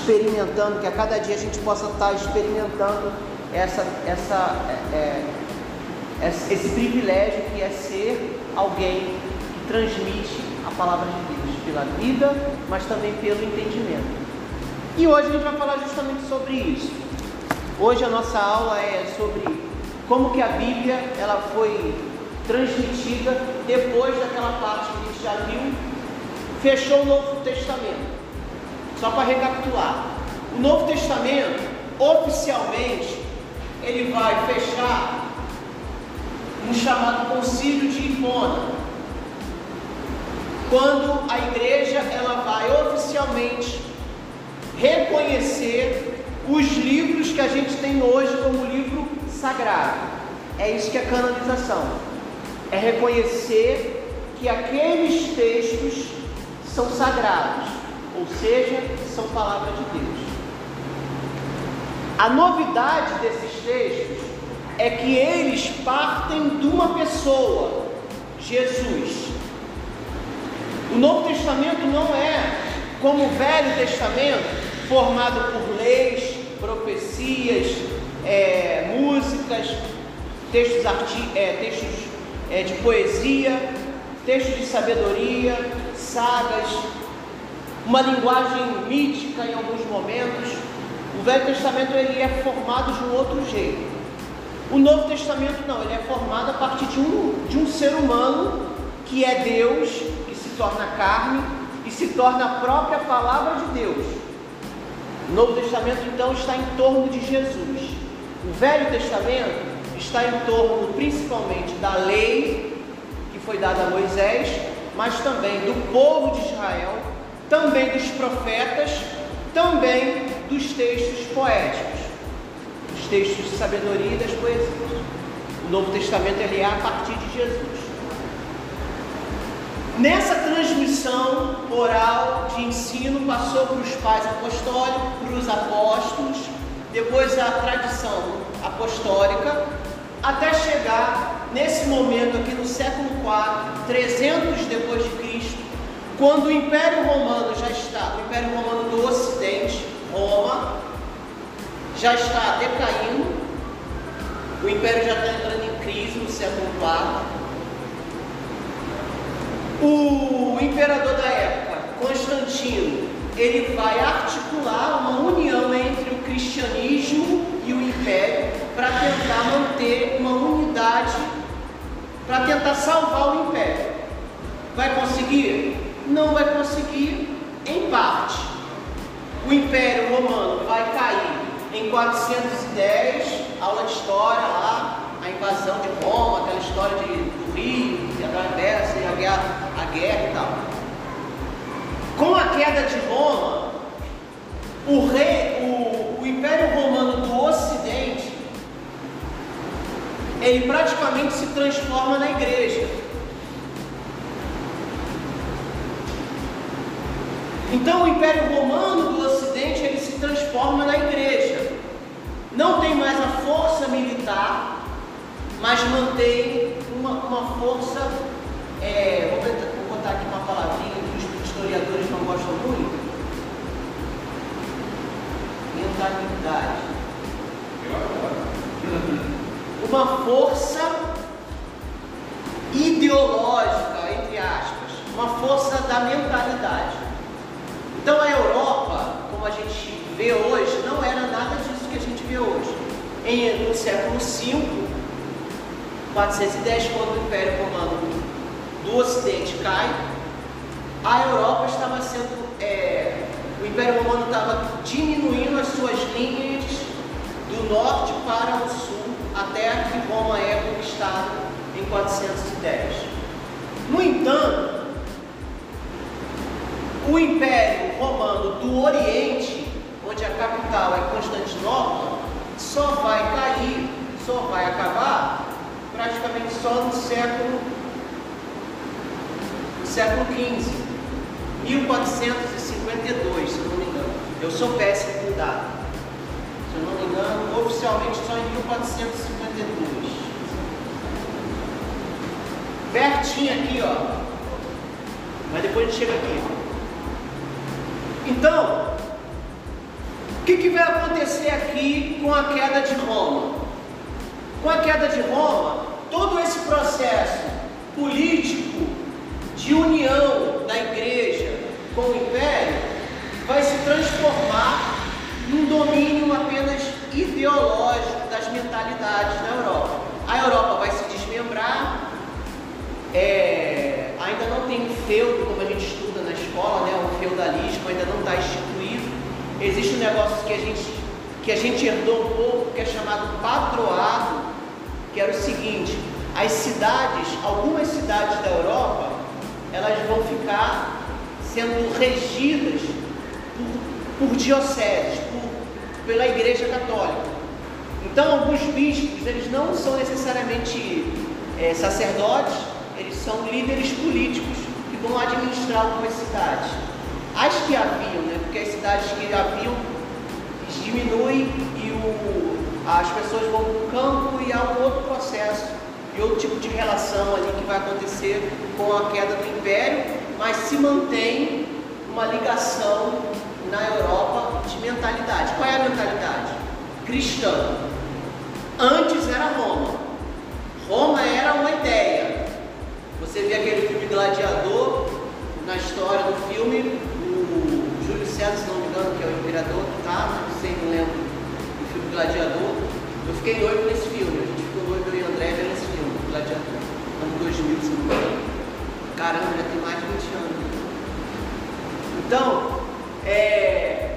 experimentando, que a cada dia a gente possa estar experimentando essa, essa, é, é, esse privilégio que é ser alguém que transmite a palavra de Deus pela vida, mas também pelo entendimento. E hoje a gente vai falar justamente sobre isso. Hoje a nossa aula é sobre como que a Bíblia ela foi transmitida depois daquela parte que a gente já viu, fechou o Novo Testamento. Só para recapitular, o Novo Testamento oficialmente ele vai fechar um chamado Concílio de Hipona, quando a igreja ela vai oficialmente reconhecer os livros que a gente tem hoje como livro sagrado. É isso que é canonização. É reconhecer que aqueles textos são sagrados, ou seja, são palavra de Deus. A novidade desses textos é que eles partem de uma pessoa, Jesus. O Novo Testamento não é como o Velho Testamento, formado por leis, profecias, é, músicas, textos, arti é, textos é, de poesia, textos de sabedoria, sagas, uma linguagem mítica em alguns momentos. O Velho Testamento ele é formado de um outro jeito. O Novo Testamento não, ele é formado a partir de um, de um ser humano que é Deus, que se torna carne e se torna a própria palavra de Deus. O Novo Testamento então está em torno de Jesus. O Velho Testamento está em torno principalmente da lei que foi dada a Moisés, mas também do povo de Israel, também dos profetas, também dos textos poéticos, dos textos de sabedoria e das poesias. O Novo Testamento ele é a partir de Jesus. Nessa transmissão oral de ensino, passou para os pais apostólicos, para os apóstolos, depois a tradição apostólica, até chegar nesse momento aqui no século IV, 300 depois de Cristo, quando o Império Romano já está, o Império Romano do Ocidente, Roma, já está decaindo, o Império já está entrando em crise no século IV, o imperador da época, Constantino, ele vai articular uma união entre o cristianismo e o império para tentar manter uma unidade, para tentar salvar o império. Vai conseguir? Não vai conseguir em parte. O império romano vai cair em 410, aula de história lá, a invasão de Roma, aquela história de, do Rio, atravessa e a guerra, a guerra e tal. Com a queda de Roma, o rei, o, o Império Romano do Ocidente, ele praticamente se transforma na igreja. Então o Império Romano do Ocidente ele se transforma na igreja. Não tem mais a força militar, mas mantém uma, uma força, é, vou, vou botar aqui uma palavrinha que os historiadores não gostam muito, mentalidade. Uma força ideológica, entre aspas, uma força da mentalidade. Então a Europa, como a gente vê hoje, não era nada disso que a gente vê hoje. Em, no século V, 410, quando o Império Romano do Ocidente cai, a Europa estava sendo. É, o Império Romano estava diminuindo as suas linhas do norte para o sul, até que Roma é conquistada em 410. No entanto, o Império Romano do Oriente, onde a capital é Constantinopla, só vai cair, só vai acabar praticamente só no século, no século XV, 1452, se eu não me engano. Eu sou péssimo com data. Se eu não me engano, oficialmente só em 1452. Pertinho aqui, ó. Mas depois a gente chega aqui. Então, que, que vai acontecer aqui com a queda de Roma? Com a queda de Roma, todo esse processo político de união da igreja com o império vai se transformar num domínio apenas ideológico das mentalidades da Europa. A Europa vai se desmembrar, é, ainda não tem um feudo, como a gente escola, né? o feudalismo ainda não está instituído. Existe um negócio que a gente, que a gente herdou um pouco, que é chamado patroado, que era o seguinte, as cidades, algumas cidades da Europa, elas vão ficar sendo regidas por, por dioceses, por, pela Igreja Católica. Então, alguns bispos, eles não são necessariamente é, sacerdotes, eles são líderes políticos vão administrar algumas cidades. As que haviam, né, porque as cidades que haviam diminuem e o, as pessoas vão para o campo e há um outro processo e outro tipo de relação ali que vai acontecer com a queda do império, mas se mantém uma ligação na Europa de mentalidade. Qual é a mentalidade? Cristã. Antes era Roma. Roma era uma ideia. Você vê aquele filme Gladiador, na história do filme, o Júlio César, se não me engano, que é o imperador que está, não sei, não lembro, o filme Gladiador. Eu fiquei noivo nesse filme, a gente ficou noivo eu e André nesse filme, Gladiador, ano 2000, se não me engano. Caramba, já tem mais de 20 anos. Então, é,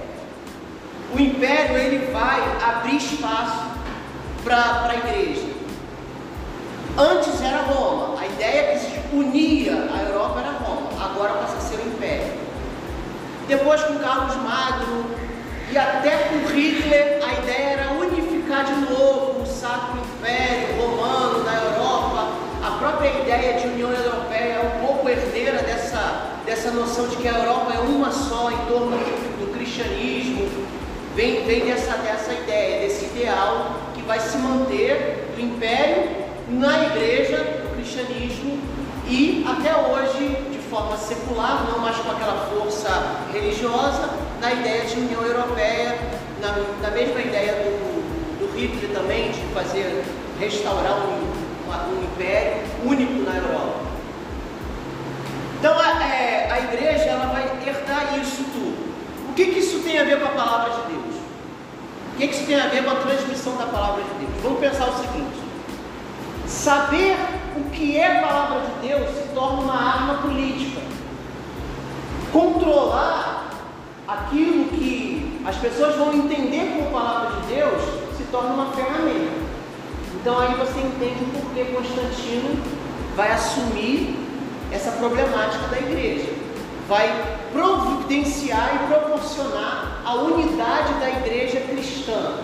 o império ele vai abrir espaço para a igreja. Antes era Roma, a ideia que unia a Europa era Roma, agora passa a ser o império. Depois com Carlos Magno e até com Hitler, a ideia era unificar de novo o Sacro Império Romano da Europa. A própria ideia de União Europeia é um pouco herdeira dessa, dessa noção de que a Europa é uma só em torno do cristianismo. Vem, vem dessa, dessa ideia, desse ideal que vai se manter do império na igreja, do cristianismo e até hoje de forma secular, não mais com aquela força religiosa, na ideia de União Europeia, na, na mesma ideia do, do Hitler também, de fazer, restaurar um, uma, um império único na Europa. Então a, é, a igreja ela vai herdar isso tudo. O que, que isso tem a ver com a palavra de Deus? O que, que isso tem a ver com a transmissão da palavra de Deus? Vamos pensar o seguinte: saber o que é palavra de Deus se torna uma arma política. Controlar aquilo que as pessoas vão entender como palavra de Deus se torna uma ferramenta. Então aí você entende o porquê Constantino vai assumir essa problemática da igreja. Vai providenciar e proporcionar a unidade da igreja cristã,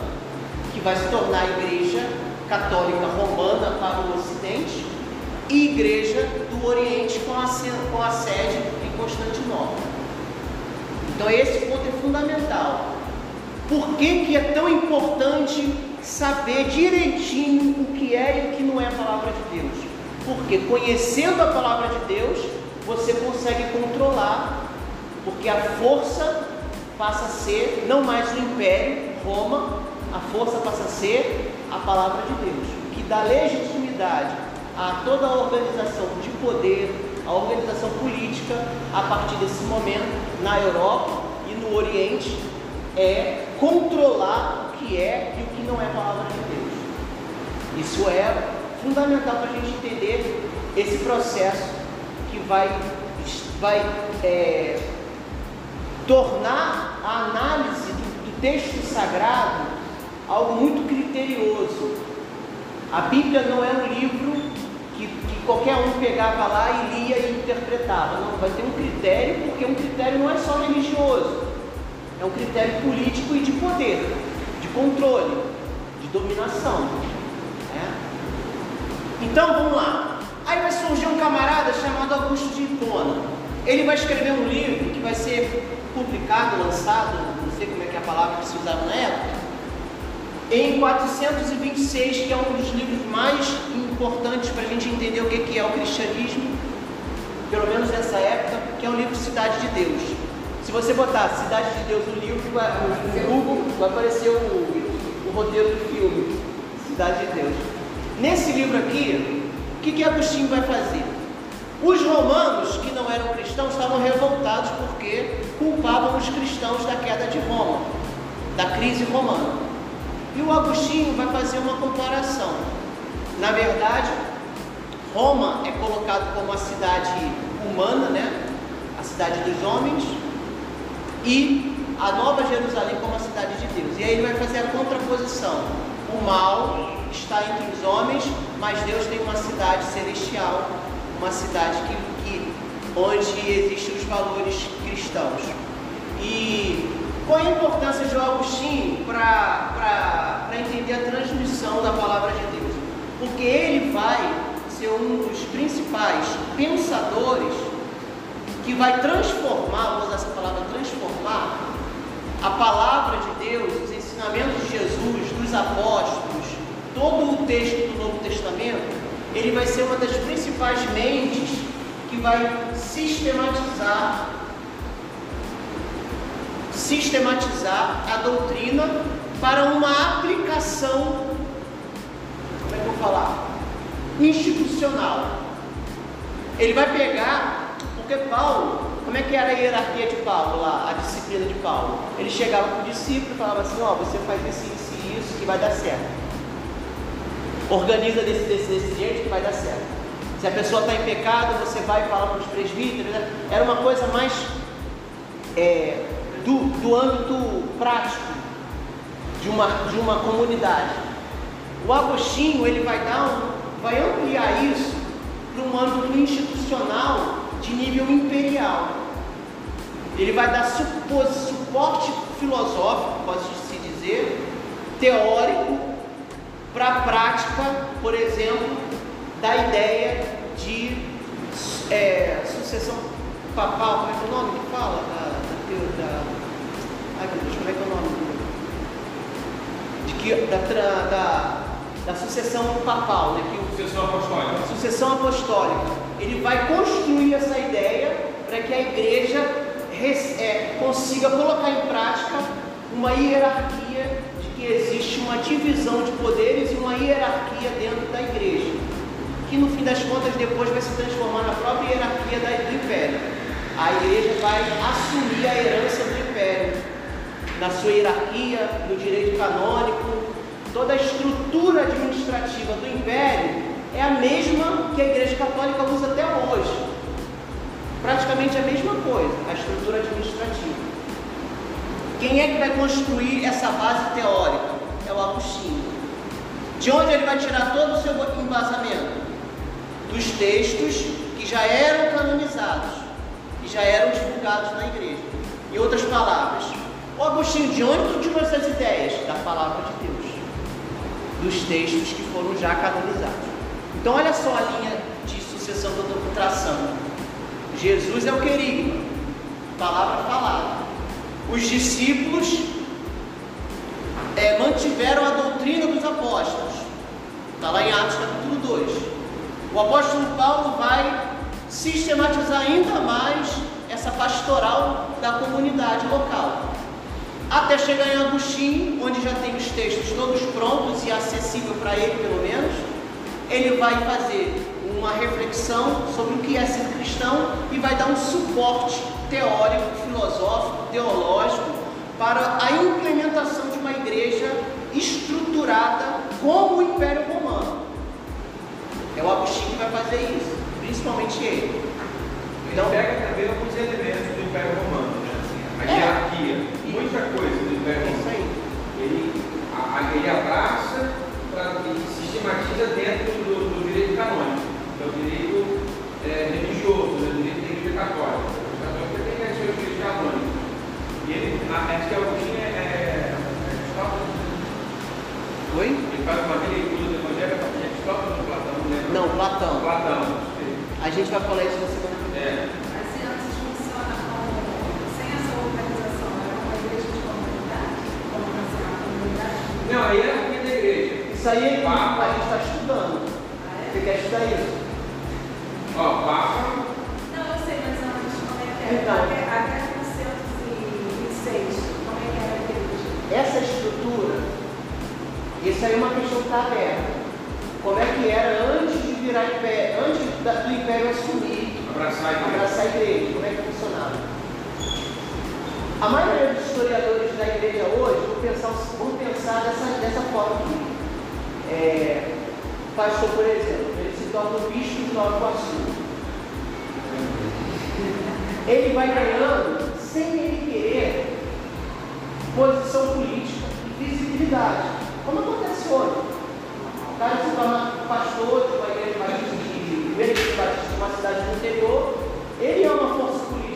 que vai se tornar a igreja católica romana para o ocidente e igreja do oriente com a, com a sede em Constantinopla. Então esse ponto é fundamental. Por que, que é tão importante saber direitinho o que é e o que não é a palavra de Deus? Porque conhecendo a palavra de Deus, você consegue controlar, porque a força passa a ser não mais o império, Roma, a força passa a ser a palavra de Deus, que dá legitimidade a toda a organização de poder, a organização política, a partir desse momento, na Europa e no Oriente, é controlar o que é e o que não é palavra de Deus. Isso é fundamental para a gente entender esse processo que vai, vai é, tornar a análise do, do texto sagrado algo muito criterioso. A Bíblia não é um livro que, que, qualquer um pegava lá e lia e interpretava. Não, vai ter um critério, porque um critério não é só religioso, é um critério político e de poder, de controle, de dominação. Né? Então vamos lá. Aí vai surgir um camarada chamado Augusto de Hipona. Ele vai escrever um livro que vai ser publicado, lançado, não sei como é que é a palavra que se usava na época, em 426, que é um dos livros mais importantes para a gente entender o que é o cristianismo, pelo menos nessa época, que é o livro Cidade de Deus. Se você botar Cidade de Deus no livro, no Google, vai aparecer o, o roteiro do filme, Cidade de Deus. Nesse livro aqui, o que, que Agostinho vai fazer? Os romanos, que não eram cristãos, estavam revoltados porque culpavam os cristãos da queda de Roma, da crise romana. E o Agostinho vai fazer uma comparação. Na verdade, Roma é colocado como a cidade humana, né? a cidade dos homens, e a Nova Jerusalém como a cidade de Deus. E aí ele vai fazer a contraposição. O mal está entre os homens, mas Deus tem uma cidade celestial, uma cidade que, que onde existem os valores cristãos. E qual a importância de Agostinho para entender a transmissão da palavra de Deus? Porque ele vai ser um dos principais pensadores que vai transformar, vou usar essa palavra transformar, a palavra de Deus, os ensinamentos de Jesus, dos apóstolos, todo o texto do Novo Testamento, ele vai ser uma das principais mentes que vai sistematizar sistematizar a doutrina para uma aplicação, como é que eu vou falar? Institucional. Ele vai pegar porque Paulo, como é que era a hierarquia de Paulo lá, a disciplina de Paulo? Ele chegava para o discípulo e falava assim, ó, oh, você faz isso, isso e isso que vai dar certo. Organiza desse, desse, desse jeito que vai dar certo. Se a pessoa está em pecado, você vai falar para os presbíteros. Né? Era uma coisa mais é, do, do âmbito prático de uma, de uma comunidade. O Agostinho ele vai dar um, vai ampliar isso para um âmbito institucional de nível imperial. Ele vai dar suporte filosófico, pode se dizer, teórico, para a prática, por exemplo, da ideia de é, sucessão papal, como é é o nome que fala? Da, da, da, como é que é o nome? De que, da, da, da sucessão papal, né? Que, sucessão apostólica. Sucessão apostólica. Ele vai construir essa ideia para que a igreja é, consiga colocar em prática uma hierarquia de que existe uma divisão de poderes e uma hierarquia dentro da igreja, que no fim das contas depois vai se transformar na própria hierarquia do império. A igreja vai assumir a herança do império na sua hierarquia, no direito canônico, toda a estrutura administrativa do império é a mesma que a Igreja Católica usa até hoje. Praticamente a mesma coisa, a estrutura administrativa. Quem é que vai construir essa base teórica? É o Agostinho. De onde ele vai tirar todo o seu embasamento? Dos textos que já eram canonizados, que já eram divulgados na igreja. Em outras palavras, o Agostinho, de onde tirou essas ideias? Da palavra de Deus dos textos que foram já canonizados. Então, olha só a linha de sucessão da doutração. Jesus é o querigma, palavra falada. Os discípulos é, mantiveram a doutrina dos apóstolos. Está lá em Atos capítulo 2. O apóstolo Paulo vai sistematizar ainda mais essa pastoral da comunidade local até chegar em Agostinho, onde já tem os textos todos prontos e acessível para ele, pelo menos. Ele vai fazer uma reflexão sobre o que é ser cristão e vai dar um suporte teórico, filosófico, teológico para a implementação de uma igreja estruturada como o Império Romano. É o Agostinho que vai fazer isso, principalmente ele. Então, ele pega também alguns elementos do Império Romano, né? Assim, a é. Muita coisa do Império Romano. aí. Ele, a, ele abraça pra, e sistematiza dentro do, do direito canônico, que é o direito é, religioso, né, o direito Católica. A Igreja Católica tem que ser o direito canônico. E ele, acho que Agostinho é, é, é Oi? Ele faz uma releitura do Evangelho a partir de Aristóteles ou Platão? Não, Platão. Platão. A gente vai falar isso na semana que vem. É. Não, aí é comida da igreja. Isso aí é papo, a gente está estudando. Ah, é? Você quer estudar isso? Ó, papa. Não, eu sei mas ou como é que é. Então. Até 1926, como é que era a igreja? Essa estrutura, isso aí é uma questão que está aberta. Como é que era antes de virar império, antes do império assumir? Abraçar a igreja. Abraçar a igreja. Como é que a maioria dos historiadores da igreja hoje vão pensar, vão pensar dessa, dessa forma aqui. É, pastor, por exemplo, ele se torna o bispo de Nova Iguaçu. Ele vai ganhando, sem ele querer, posição política e visibilidade. Como acontece hoje. O cara se torna pastor de uma igreja de, uma cidade do interior, ele é uma força política.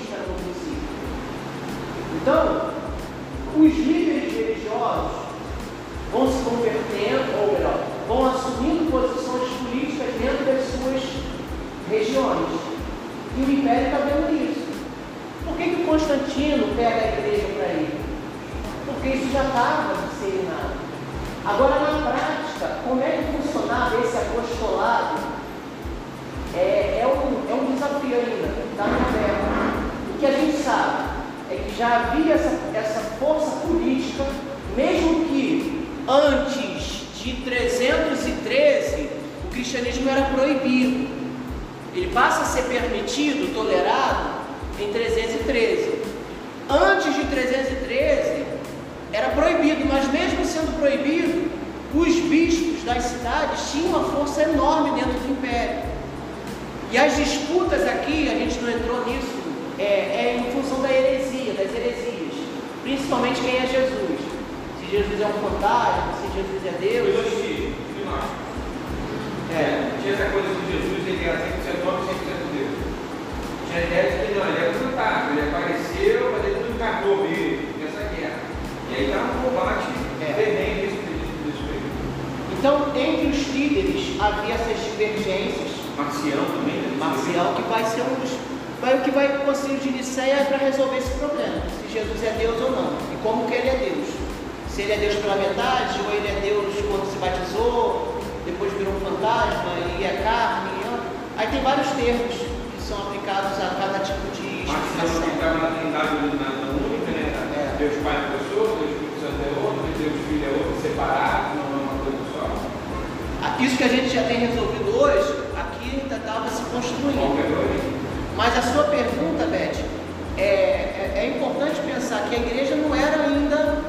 Então, os líderes religiosos vão se convertendo, ou melhor, vão assumindo posições políticas dentro das suas regiões. E o império está vendo isso. Por que, que Constantino pega a igreja para ele? Porque isso já estava disseminado. Agora, na prática, como é que funcionava esse apostolado? É, é, um, é um desafio ainda, está no aberto. O que a gente sabe já havia essa, essa força política, mesmo que antes de 313 o cristianismo era proibido. Ele passa a ser permitido, tolerado, em 313. Antes de 313 era proibido, mas mesmo sendo proibido, os bispos das cidades tinham uma força enorme dentro do império. E as disputas aqui, a gente não entrou nisso, é, é em função da heresia, principalmente quem é Jesus. Se Jesus é um fantasma, se Jesus é Deus. Filosofia, É. Tinha essa coisa de Jesus, ele era 100% homem, 100% Deus. Tinha a ideia de que não, ele era um fantasma, ele apareceu, mas ele não encarnou mesmo, essa guerra. E aí está um combate É. nesse período. Então, entre os líderes havia essas divergências. Marcião também, né? Marcial, que vai ser um dos. Vai, o que vai o Concílio de Nicéia para resolver esse problema, se Jesus é Deus ou não, e como que ele é Deus. Se ele é Deus pela metade, ou ele é Deus quando se batizou, depois virou um fantasma e é carne. e- Aí tem vários termos que são aplicados a cada tipo de explicação. que estava na trindade única, né? É. Deus Pai é uma pessoa, Deus Espírito Santo é outro, Deus Filho é outro, separado, não é uma coisa só. Ah, Isso que a gente já tem resolvido hoje, aqui ainda estava se construindo. Mas a sua pergunta, Beth, é, é, é importante pensar que a igreja não era ainda.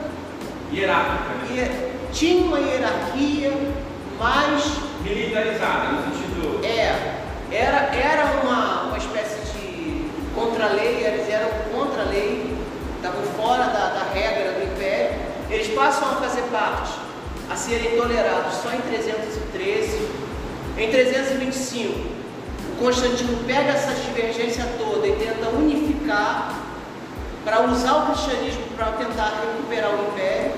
Hierárquica, né? Tinha uma hierarquia, mas Militarizada, no sentido. é, era, era uma, uma espécie de contra-lei, eles eram contra-lei, estavam fora da, da regra do império. Eles passam a fazer parte, a serem tolerados só em 313. Em 325, o Constantino pega essa divergência toda e tenta unificar para usar o cristianismo para tentar recuperar o império.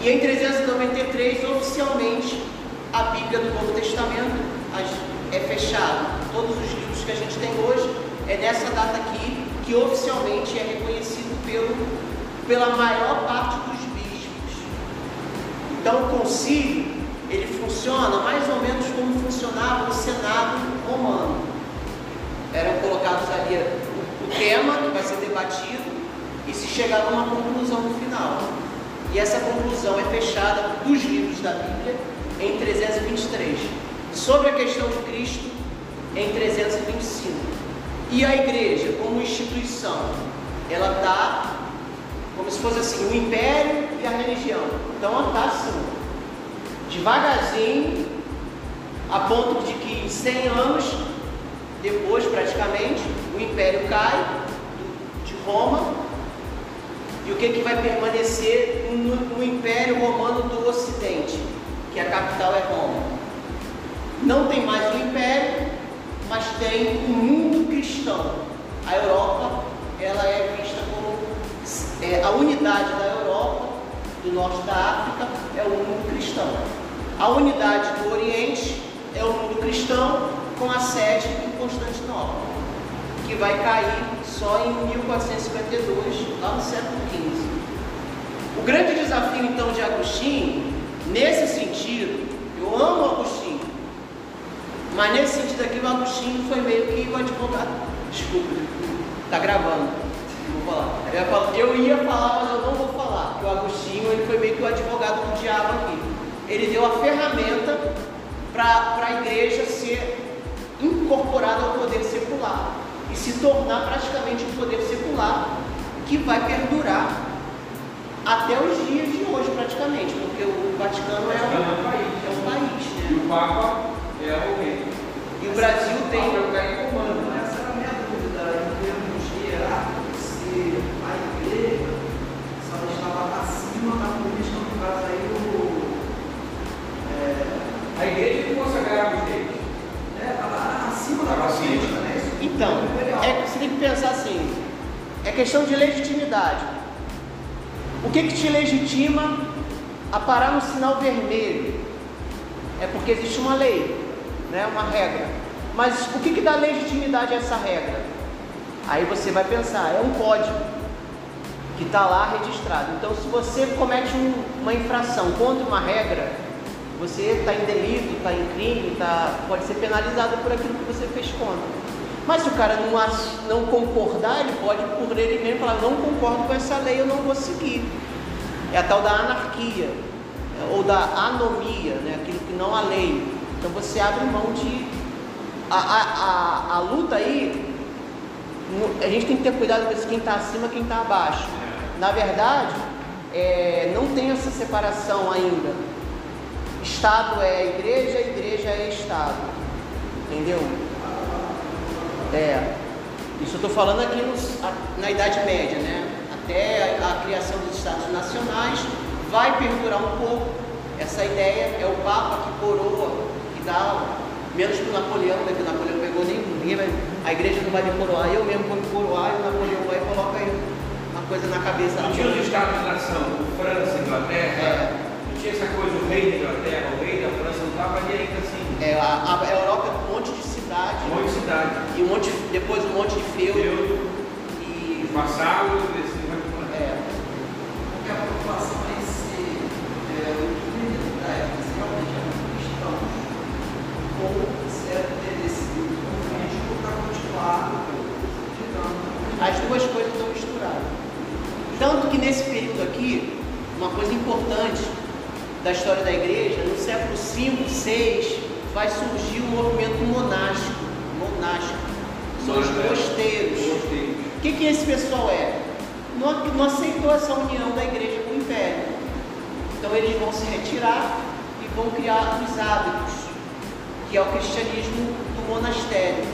E em 393, oficialmente, a Bíblia do Novo Testamento é fechada. Todos os livros que a gente tem hoje é nessa data aqui que oficialmente é reconhecido pelo, pela maior parte dos bispos. Então o concílio ele funciona mais ou menos como funcionava o Senado romano. Eram colocados ali o, tema que vai ser debatido e se chegava a uma conclusão no final. E essa conclusão é fechada dos livros da Bíblia em 323. Sobre a questão de Cristo, em 325. E a igreja, como instituição, ela está como se fosse assim, o império e a religião. Então ela está assim, devagarzinho, a ponto de que em 100 anos depois, praticamente, o império cai de Roma. E o que, que vai permanecer no, no império romano do Ocidente, que a capital é Roma? Não tem mais o império, mas tem o mundo cristão. A Europa, ela é vista como é, a unidade da Europa, do norte da África, é o mundo cristão. A unidade do Oriente é o mundo cristão, com a sede em Constantinopla, que vai cair só em 1452, lá no século XV. O grande desafio então de Agostinho, nesse sentido, eu amo Agostinho, mas nesse sentido aqui o Agostinho foi meio que o advogado. Desculpa, está gravando. Vou falar. Eu ia falar. Eu ia falar, mas eu não vou falar. Porque o Agostinho ele foi meio que o advogado do diabo aqui. Ele deu a ferramenta para a igreja ser incorporada ao poder secular e se tornar praticamente um poder secular que vai perdurar até os dias de hoje praticamente, porque o Vaticano é um, É um país. é um país, E né? o Papa é o rei. E o Brasil O tem Papa é o que comanda. Essa era a minha dúvida em termos hierárquicos, se a igreja se ela estava acima da política, no caso aí do. É, A igreja que consagrava os reis. é, estava acima da né? Isso Então, é, você tem que pensar assim: é questão de legitimidade. O que, que te legitima a parar no sinal vermelho? É porque existe uma lei, né, uma regra. Mas o que, que dá legitimidade a essa regra? Aí você vai pensar: é um código que está lá registrado. Então, se você comete um- uma infração contra uma regra, você está em delito, está em crime, tá, pode ser penalizado por aquilo que você fez contra. Mas se o cara não, não concordar, ele pode por ele mesmo falar, não concordo com essa lei, eu não vou seguir. É a tal da anarquia, é, ou da anomia, né? aquilo que não há lei. Então você abre mão de. A, a, a, a luta aí, a gente tem que ter cuidado com quem está acima quem está abaixo. Na verdade, é, não tem essa separação ainda. Estado é igreja, igreja é Estado. Entendeu? É. Isso eu estou falando aqui nos- a- na Idade Média, né? Até a, a criação dos Estados Nacionais vai perdurar um pouco. Essa ideia é o Papa que coroa, que dá, menos que o Napoleão, né? Que o Napoleão pegou ninguém vai, a igreja não vai me coroar, eu mesmo vou me coroar e o Napoleão vai e coloca aí uma coisa na cabeça. Tinha os estados-nação, França, Inglaterra, É. tinha essa coisa, o rei da Inglaterra, o rei da França, não estava ali ainda assim, É, a, a Europa é um monte de cidade um monte de cidade. e um monte, depois um monte de feudo Feudo, e os vassalos, esse vai é, Porque a preocupação é se é, o líder da época realmente eram cristãos ou se era ter decidido político para continuar ditando. as duas coisas estão misturadas. Tanto que nesse período aqui, uma coisa importante da história da igreja, no século V, VI, vai surgir o movimento monástico. Monástico. São os mosteiros. O que, que esse pessoal é? Não, não aceitou essa união da igreja com o império. Então eles vão se retirar e vão criar os hábitos, que é o cristianismo do monastério.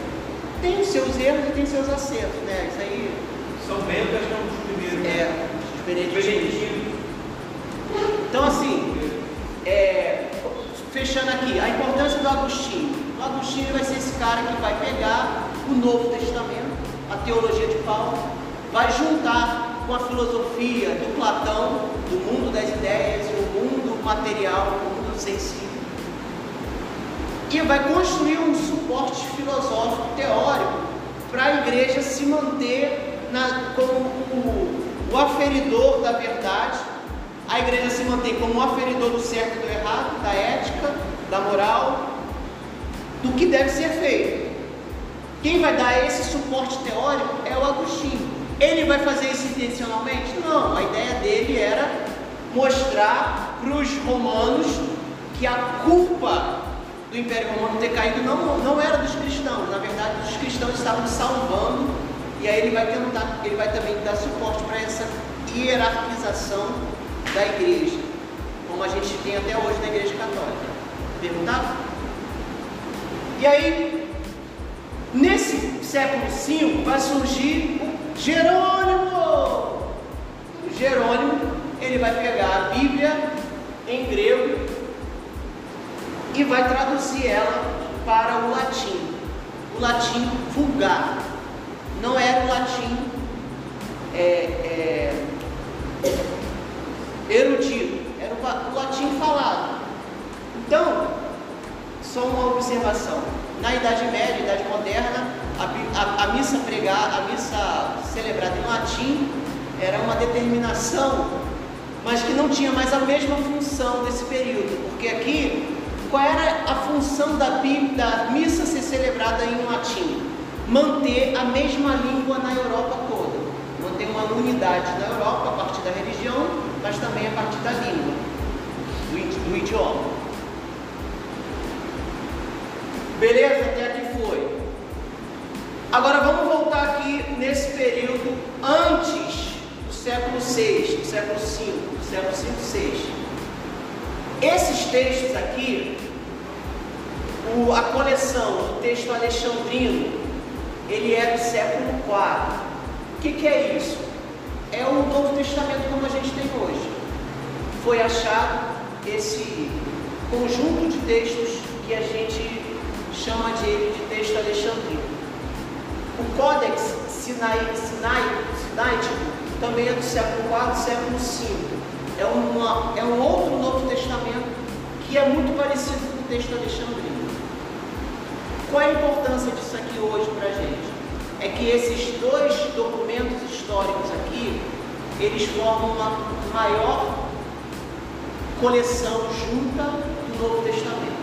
Tem os seus erros e tem seus acertos, né? Isso aí São é um dos primeiros. é os Os beneditinos. Então assim, fechando aqui, a importância do Agostinho. O Agostinho vai ser esse cara que vai pegar o Novo Testamento, a teologia de Paulo, vai juntar com a filosofia do Platão, do mundo das ideias, o mundo material, o mundo sensível, e vai construir um suporte filosófico teórico para a igreja se manter na, como o, o aferidor da verdade, a igreja se mantém como o aferidor do certo e do errado, da ética, da moral, do que deve ser feito. Quem vai dar esse suporte teórico é o Agostinho. Ele vai fazer isso intencionalmente? Não, a ideia dele era mostrar para os romanos que a culpa do Império Romano ter caído não, não era dos cristãos, na verdade os cristãos estavam salvando, e aí ele vai tentar, ele vai também dar suporte para essa hierarquização da igreja, como a gente tem até hoje na igreja católica. Perguntar? E aí, nesse século V vai surgir o Jerônimo. O Jerônimo, ele vai pegar a Bíblia em grego e vai traduzir ela para o latim, o latim vulgar. Não era o latim é, é, erudito, era o, latim falado. Então, só uma observação. Na Idade Média, Idade Moderna, a, a- a missa pregada, a missa celebrada em latim era uma determinação, mas que não tinha mais a mesma função desse período, porque aqui, qual era a função da, da missa ser celebrada em latim? Manter a mesma língua na Europa toda, tem uma unidade na Europa a partir da religião, mas também a partir da língua, do, do idioma. Beleza? Até aqui foi. Agora vamos voltar aqui nesse período antes do século VI, do século V, do século V, VI. Esses textos aqui, o, a coleção do texto alexandrino, ele é do século IV. O que, que é isso? É o Novo Testamento como a gente tem hoje. Foi achado esse conjunto de textos que a gente chama de, de texto alexandrino. O Códex Sinai, Sinai, também é do século IV, século V. É, uma, é um outro Novo Testamento que é muito parecido com o texto alexandrino. Qual a importância disso aqui hoje para a gente? É que esses dois documentos históricos aqui, eles formam uma maior coleção junta do Novo Testamento.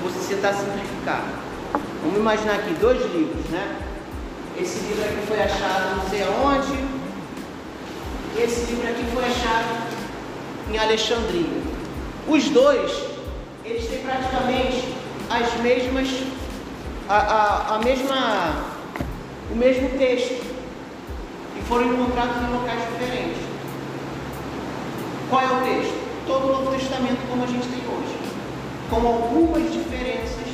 Vou tentar simplificar. Vamos imaginar aqui dois livros, né? Esse livro aqui foi achado não sei aonde. Esse livro aqui foi achado em Alexandria. Os dois, eles têm praticamente as mesmas, a, a, a mesma, o mesmo texto e foram encontrados em locais diferentes. Qual é o texto? Todo o Novo Testamento como a gente tem hoje, com algumas diferenças,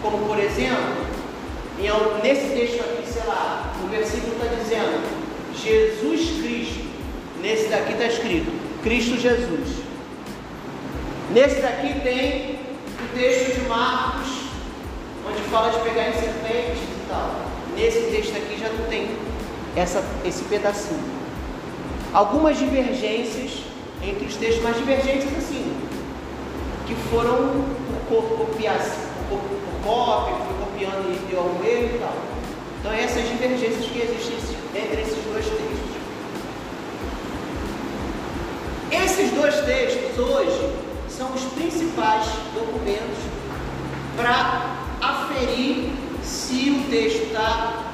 como por exemplo, em, nesse texto aqui, sei lá, o versículo está dizendo Jesus Cristo. Nesse daqui está escrito Cristo Jesus. Nesse daqui tem o texto de Marcos, fala de pegar em serpentes e tal. Nesse texto aqui já não tem essa, esse pedacinho. Algumas divergências entre os textos, mas divergências assim, que foram por, copiar, por, cópia, foi copiando e deu ao meio e tal. Então essas divergências que existem entre esses dois textos. Esses dois textos hoje são os principais documentos para aferir se o texto está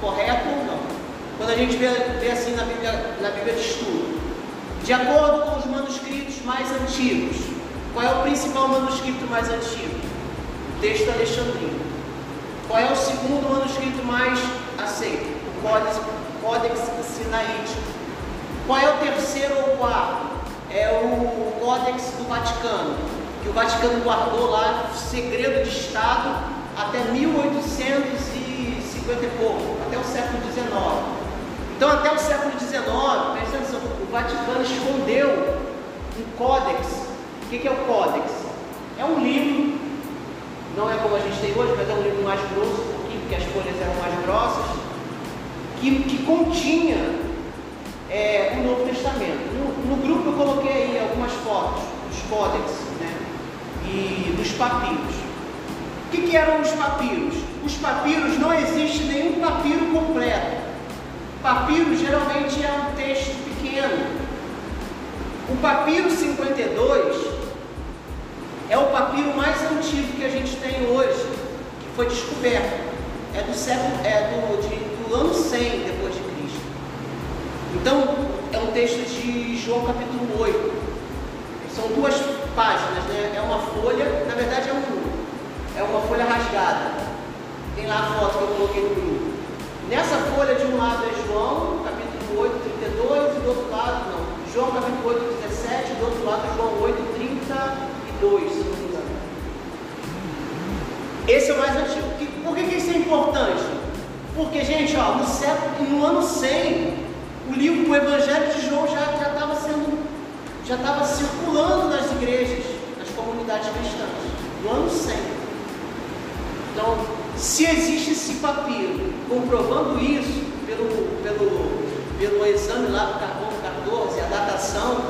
correto ou não. Quando a gente vê, vê assim na Bíblia, na Bíblia de estudo, de acordo com os manuscritos mais antigos, qual é o principal manuscrito mais antigo? O texto alexandrino. Qual é o segundo manuscrito mais aceito? O Códex, Códex Sinaítico. Qual é o terceiro ou quarto? É o Códex do Vaticano, que o Vaticano guardou lá, segredo de Estado, até 1850 e pouco, até o século XIX. Então, até o século XIX, presta atenção, o Vaticano escondeu um códex. O que é o códex? É um livro, não é como a gente tem hoje, mas é um livro mais grosso, porque as folhas eram mais grossas, que, que continha é, o Novo Testamento. No, no, grupo eu coloquei aí algumas fotos dos códex né, e dos papiros. O que, que eram os papiros? Os papiros não existe nenhum papiro completo. Papiro geralmente é um texto pequeno. O papiro 52 é o papiro mais antigo que a gente tem hoje, que foi descoberto. É do século, é do, de, do ano 100 depois de então, é um texto de João capítulo 8. São duas páginas, né? É uma folha, na verdade é um, é uma folha rasgada. Tem lá a foto que eu coloquei no grupo. Nessa folha, de um lado é João, capítulo 8, 32, e do outro lado, não. João capítulo 8, 17, do outro lado João 8, 32, se não me engano. Esse é o mais antigo. Por que, que isso é importante? Porque, gente, ó, no, século, no ano 100, o livro, o Evangelho de João já estava sendo, já estava circulando nas igrejas, nas comunidades cristãs, no ano 100. Então, se existe esse papiro comprovando isso pelo, pelo, pelo exame lá do carbono 14, a datação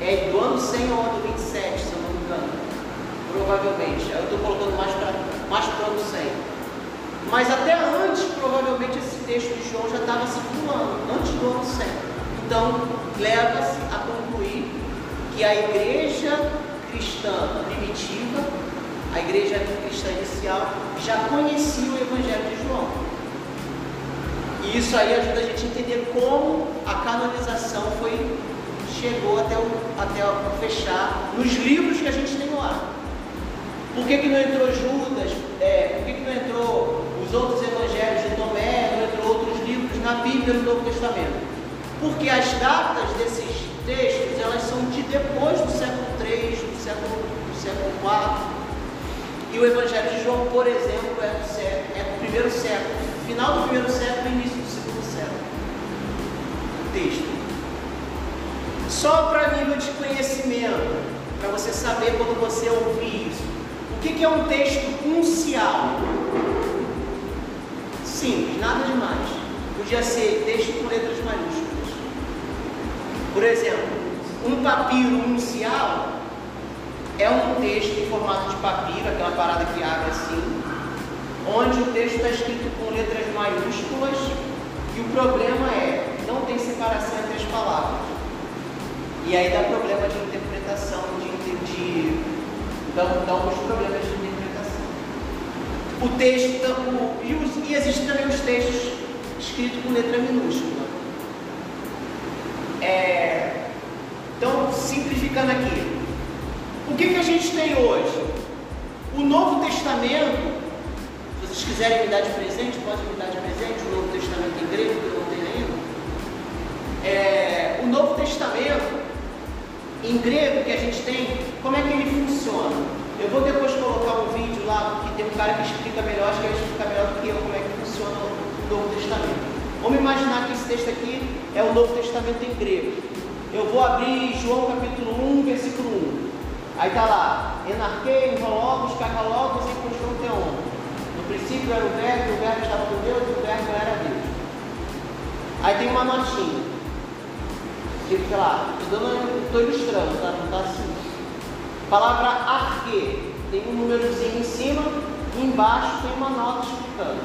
é do ano 100 ao ano 27, se eu não me engano. Provavelmente. Eu estou colocando mais para mais o ano 100. Mas até antes, provavelmente, esse texto de João já estava circulando, antes do ano 100. Então, leva-se a concluir que a igreja cristã primitiva, a igreja cristã inicial, já conhecia o Evangelho de João. E isso aí ajuda a gente a entender como a canonização foi chegou até o, até o fechar nos livros que a gente tem lá. Por que, que não entrou Judas? É, por que, que não entrou os outros evangelhos de Tomé? Não entrou outros livros na Bíblia no Novo Testamento? Porque as datas desses textos elas são de depois do século III, do século, do século IV. E o Evangelho de João, por exemplo, é do, século, é do primeiro século, final do primeiro século e início do segundo século. O texto. Só para nível de conhecimento, para você saber quando você ouvir isso. O que, que é um texto uncial? Simples, nada demais. Podia ser texto com letras maiúsculas. Por exemplo, um papiro uncial é um texto em formato de papiro, aquela parada que abre assim, onde o texto está escrito com letras maiúsculas e o problema é, não tem separação entre as palavras. E aí dá problema de interpretação, de, de dá, dá alguns problemas de interpretação. O texto, o, e, os, e existem também os textos escritos com letra minúscula. É, então, simplificando aqui, o que, que a gente tem hoje? O Novo Testamento, se vocês quiserem me dar de presente, podem me dar de presente o Novo Testamento em grego, que eu não tenho ainda. É, o Novo Testamento em grego que a gente tem, como é que ele funciona? Eu vou depois colocar um vídeo lá, porque tem um cara que explica melhor, acho que ele explica melhor do que eu como é que funciona o Novo Testamento. Vamos imaginar que esse texto aqui é o Novo Testamento em grego. Eu vou abrir João capítulo 1, versículo 1. Aí está lá, enarquei, enrologos, cagalogos e constronteon. No princípio era o verbo, o verbo estava com Deus e o verbo era Deus. Aí tem uma notinha. Tipo, sei lá, estou ilustrando, tá? Não está assim. Palavra arque, tem um númerozinho em cima e embaixo tem uma nota explicando.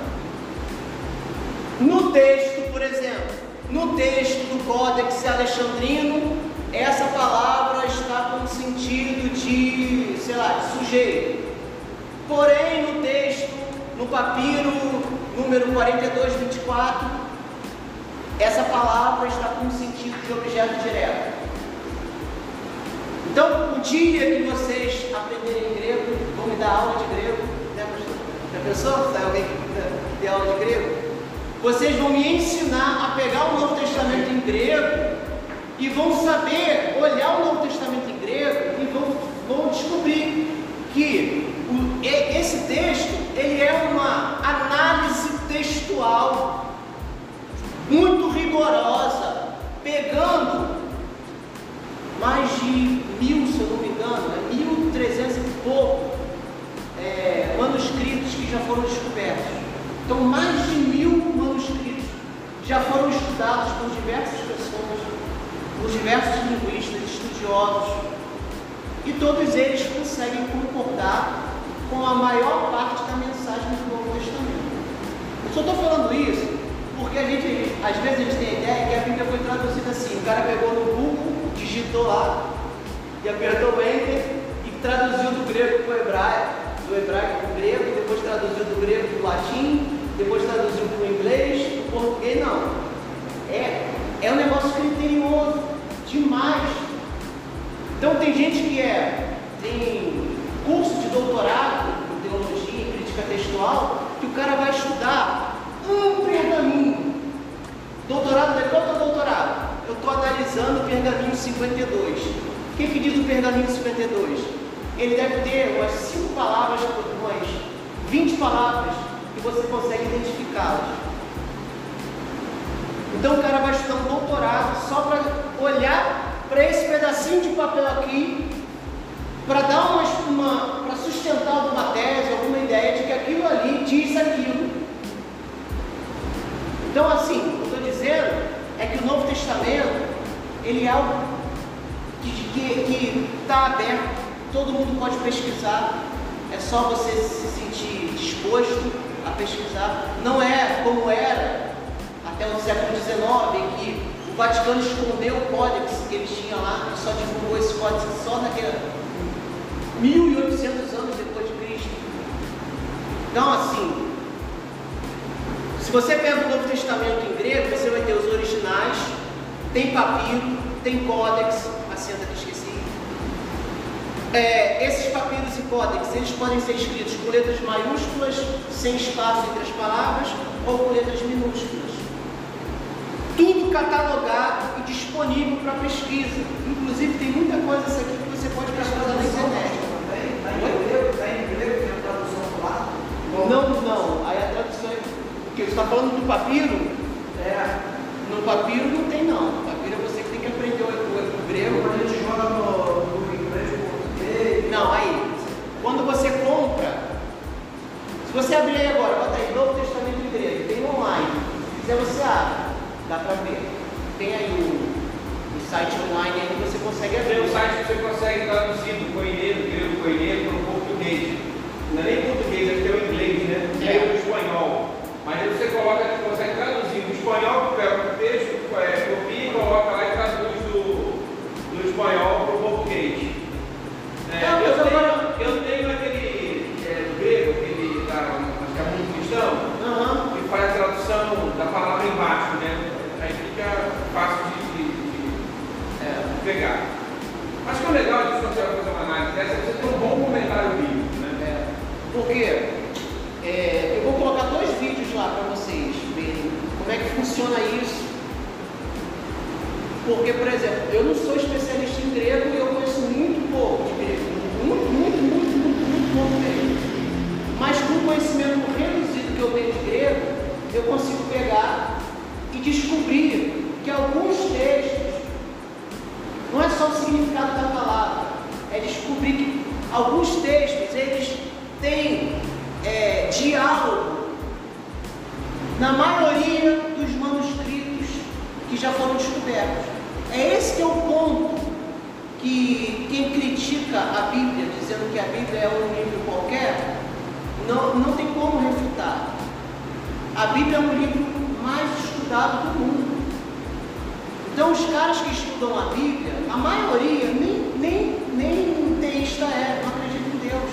No texto, por exemplo, no texto do Códex Alexandrino, essa palavra está com sentido de, sei lá, de sujeito. Porém, no texto, no papiro número 42, 24, essa palavra está com sentido de objeto direto. Então, o dia que vocês aprenderem grego, vão me dar aula de grego, né, pastor? Já pensou? Sai alguém que dê aula de grego? Vocês vão me ensinar a pegar o Novo Testamento em grego e vão saber olhar o Novo Testamento em grego e vão, vão descobrir que o, esse texto ele é uma análise textual muito rigorosa, pegando mais de mil, se eu não me engano, é mil trezentos e pouco é, manuscritos que já foram descobertos. Então, mais de mil manuscritos já foram estudados por diversas pessoas, por diversos linguistas, estudiosos, e todos eles conseguem concordar com a maior parte da mensagem do Novo Testamento. Eu só estou falando isso porque a gente, às vezes a gente tem a ideia que a Bíblia foi traduzida assim, o cara pegou no Google, digitou lá, e apertou o Enter e traduziu do grego para o hebraico, do hebraico para o grego, depois traduziu do grego para o latim, depois traduziu para o inglês, para o português, não. É, é um negócio criterioso, demais. Então tem gente que é, tem curso de doutorado em teologia, em crítica textual, que o cara vai estudar um pergaminho. Doutorado, né? qual doutorado? Eu estou analisando o pergaminho 52. O que, que diz o pergaminho 52? Ele deve ter umas 5 palavras, umas 20 palavras que você consegue identificá-las. Então o cara vai estudar um doutorado só para olhar para esse pedacinho de papel aqui, para dar uma, uma para sustentar alguma tese, alguma ideia de que aquilo ali diz aquilo. Então, assim, o que eu estou dizendo é que o Novo Testamento, ele é algo que está aberto, todo mundo pode pesquisar, é só você se sentir disposto a pesquisar. Não é como era até o século XIX, em que Vaticano escondeu o códex que eles tinham lá, e só divulgou esse códex só naquela 1800 anos depois de Cristo. Então, assim, Se você pega o Novo Testamento em grego, você vai ter os originais, tem papiro, tem códex, a senta que esqueci. É, esses papiros e códex, eles podem ser escritos com letras maiúsculas, sem espaço entre as palavras, ou com letras minúsculas. Tudo catalogado e disponível para pesquisa. Inclusive tem muita coisa isso aqui que você pode pesquisar na internet. Está em grego, está em grego, tem a tradução do lado. Não, não. Aí a tradução é. Porque você está falando do papiro? É, No papiro não tem não. No papiro é você que tem que aprender o, o, grego. quando a gente joga no, no inglês, português. Não, aí. Quando você compra, se você abrir aí agora, bota aí Novo Testamento grego, tem online. Se quiser você abre, dá para ver. Tem aí o, o site online aí que você consegue Tem abrir. um site que você consegue traduzir do coineiro, do grego coineiro, para o português. Não é nem português, acho que é o inglês, né? É. É o espanhol. Mas aí você coloca, você consegue traduzir do espanhol, pega o texto, é, copia, coloca lá e traduz do, do espanhol para o português. É, É, mas eu, tenho, agora- eu tenho aquele é, grego, aquele da, acho que é muito cristão, Aham. que faz a tradução da palavra embaixo, fica fácil de, de- de, é, pegar. Acho que o legal disso quando você fazer uma análise dessa é você ter um bom comentário bíblico, né? É, porque é, eu vou colocar dois vídeos lá para vocês verem como é que funciona isso. Porque, por exemplo, eu não sou especialista em grego e eu conheço muito pouco de grego. Muito, muito, muito, muito, muito pouco mesmo. Mas com o conhecimento reduzido que eu tenho de grego, eu consigo pegar e descobrir alguns textos não é só o significado da palavra, é descobrir que alguns textos eles têm é, diálogo na maioria dos manuscritos que já foram descobertos. É esse que é o ponto que quem critica a Bíblia, dizendo que a Bíblia é um livro qualquer, não, não tem como refutar. A Bíblia é um livro mais estudado do os caras que estudam a Bíblia, a maioria nem, nem, nem teísta é, não acredita em Deus.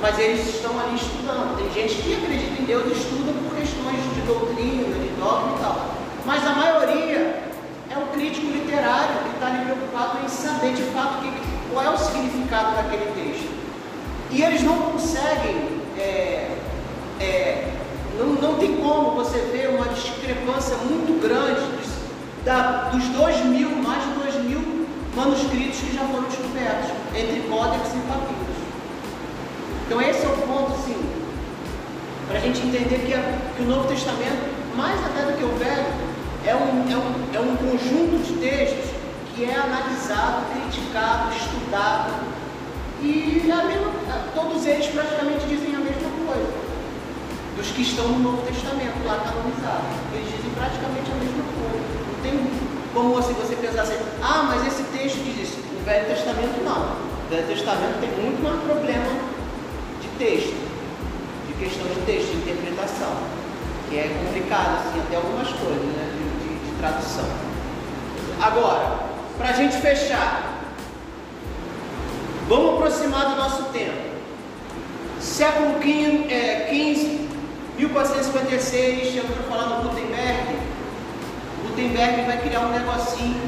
Mas eles estão ali estudando. Tem gente que acredita em Deus e estuda por questões de doutrina, de dogma e tal. Mas a maioria é um crítico literário que está ali preocupado em saber de fato que, qual é o significado daquele texto. E eles não conseguem, é, é, não, não tem como você ver uma discrepância muito grande da, dos dois mil, mais de dois mil manuscritos que já foram descobertos, entre códex e papiros. Então esse é o ponto, sim, para a gente entender que, que o Novo Testamento, mais até do que o Velho, é um, é, um, é um conjunto de textos que é analisado, criticado, estudado, e é mesma, todos eles praticamente dizem a mesma coisa. Dos que estão no Novo Testamento, lá canonizado. Eles dizem praticamente a mesma coisa. Tem como assim você pensar assim, ah, mas esse texto diz isso. No Velho Testamento não. No Velho Testamento tem muito mais problema de texto, de questão de texto, de interpretação, que é complicado, assim, até algumas coisas, né, de, de- de tradução. Agora, para a gente fechar, vamos aproximar do nosso tempo. Século XV, é, 15, 1456, já ouviu falar no Gutenberg? Gutenberg vai criar um negocinho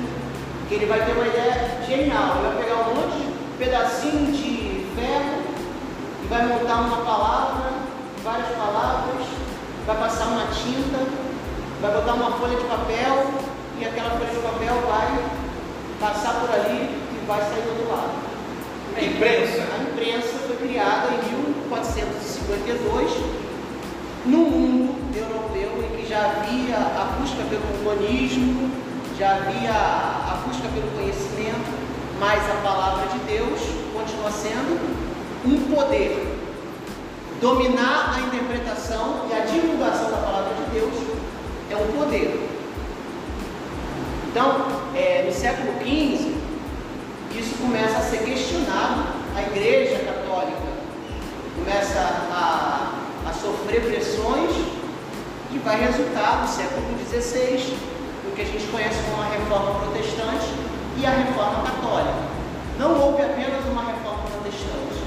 que ele vai ter uma ideia genial. Ele vai pegar um monte de pedacinho de ferro e vai montar uma palavra, várias palavras, vai passar uma tinta, vai botar uma folha de papel e aquela folha de papel vai passar por ali e vai sair do outro lado. A imprensa. A imprensa foi criada em 1452 no mundo europeu em que já havia a busca pelo humanismo, já havia a busca pelo conhecimento, mas a palavra de Deus continua sendo um poder. Dominar a interpretação e a divulgação da palavra de Deus é um poder. Então, é, no século XV, isso começa a ser questionado, a Igreja Católica começa a, a sofrer pressões e vai resultar no século XVI no que a gente conhece como a Reforma Protestante e a Reforma Católica. Não houve apenas uma Reforma Protestante.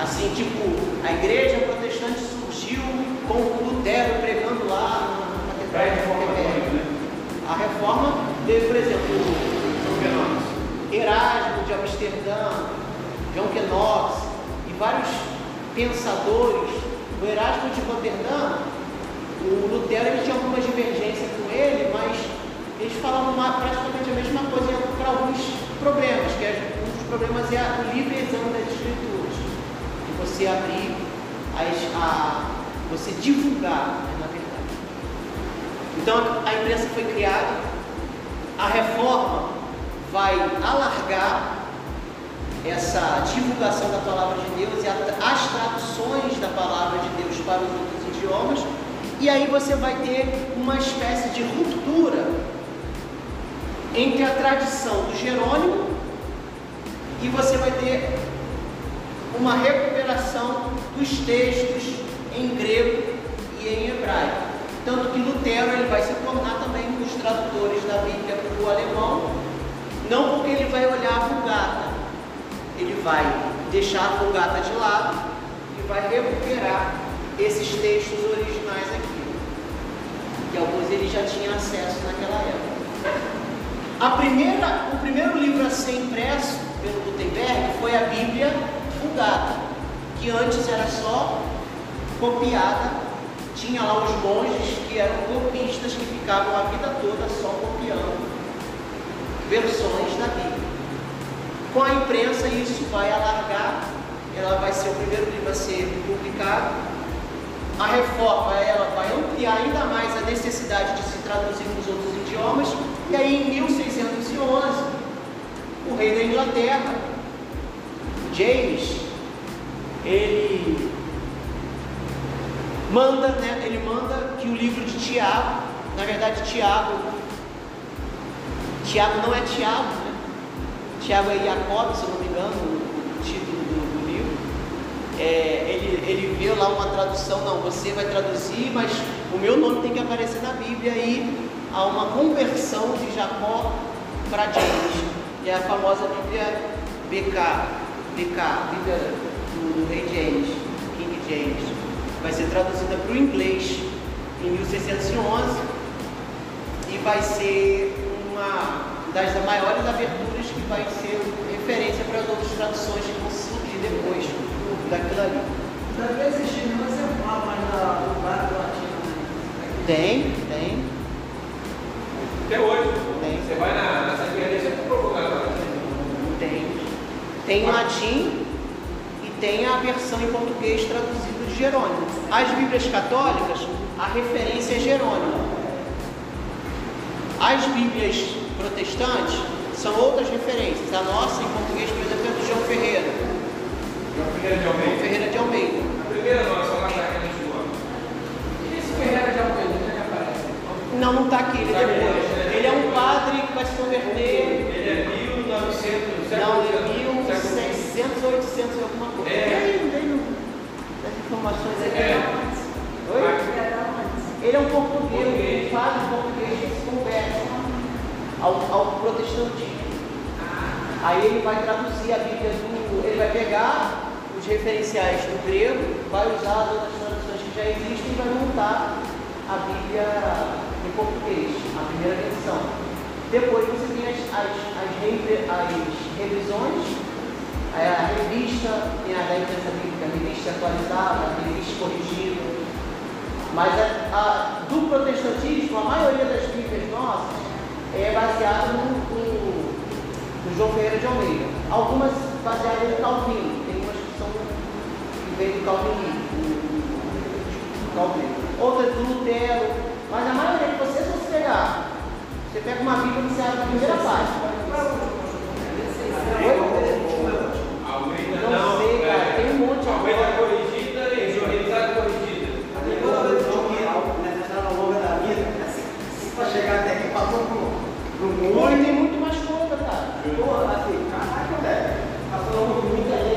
Assim, tipo, a Igreja Protestante surgiu com o Lutero pregando lá na Catedral de Wittenberg. né? A reforma teve, por exemplo, Erasmo de Amsterdã, John Knox e vários pensadores. O Erasmo de Roterdã, o Lutero ele tinha algumas divergências com ele, mas eles falavam praticamente a mesma coisa para alguns problemas, que é- um dos problemas é o livre exame das escrituras, de você abrir, as, a, você divulgar, né, na verdade. Então a- imprensa foi criada, a reforma vai alargar essa divulgação da palavra de Deus e as traduções da palavra de Deus para os outros idiomas, e aí você vai ter uma espécie de ruptura entre a tradição do Jerônimo e você vai ter uma recuperação dos textos em grego e em hebraico. Tanto que Lutero ele vai se tornar também um dos tradutores da Bíblia para o alemão, não porque ele vai olhar a Vulgata, ele vai deixar a Vulgata de lado e vai recuperar esses textos originais aqui, que alguns ele já tinha acesso naquela época. A primeira, o primeiro livro a ser impresso pelo Gutenberg foi a Bíblia Vulgata, que antes era só copiada. Tinha lá os monges que eram copistas que ficavam a vida toda só copiando versões da Bíblia. Com a imprensa isso vai alargar, ela vai ser o primeiro livro a ser publicado. A reforma ela vai ampliar ainda mais a necessidade de se traduzir nos outros idiomas. E aí em 1611, o rei da Inglaterra, James, ele manda, né, ele manda que o livro de Tiago, na verdade Tiago, Tiago não é Tiago, né? Tiago é Jacob, se não me engano, o título do, do livro. É, ele, ele vê lá uma tradução, não, você vai traduzir, mas o meu nome tem que aparecer na Bíblia e há uma conversão de Jacó para James, é a famosa Bíblia BK, BK, Bíblia do, do rei James, King James. Vai ser traduzida para o inglês em 1611 e vai ser uma das maiores aberturas que vai ser referência para as outras traduções que vão surgir depois daquilo ali. Deve existir mais Latina. né? Tem, tem. Até hoje. Tem. Você vai na, você Tem. Tem em latim e tem a versão em português traduzida de Jerônimo. As Bíblias católicas, a referência é Jerônimo. As Bíblias protestantes são outras referências. A nossa, em português, por exemplo, é do João Ferreira. Ferreira de Almeida. Ferreira de Almeida. A primeira nossa lá está aqui em Lisboa. E esse Ferreira de Almeida, onde é que aparece? Não, não está aqui, ele é depois. Ele é um padre que vai se converter. Ele é 1900, Não, século é século- 1600 ou 800 e alguma coisa. É. E aí, vem no- das informações aí. É. Oi? Ele é um português, Português. um padre português que se converte ao, ao protestantismo. Aí ele vai traduzir a Bíblia do. Ele vai pegar os referenciais do grego, vai usar as outras traduções que já existem e vai montar a Bíblia em português, a primeira versão. Depois você tem as, as, as, as revisões, a revista, tem a da imprensa bíblica, a revista atualizada, a revista corrigida. Mas a, a- do protestantismo, a maioria das Bíblias nossas é baseada no, no- no João Ferreira de Almeida. Algumas baseadas no Calvino, veio do calvinismo, do calvinismo. Outras do Lutero, mas a maioria que vocês vão pegar. Você pega uma Bíblia e você abre a primeira parte. Não sei, cara, tem um monte agora. chegar até que passou pro, pro tem muito mais coisa, cara. Assim, caraca, velho. Passou muito aí.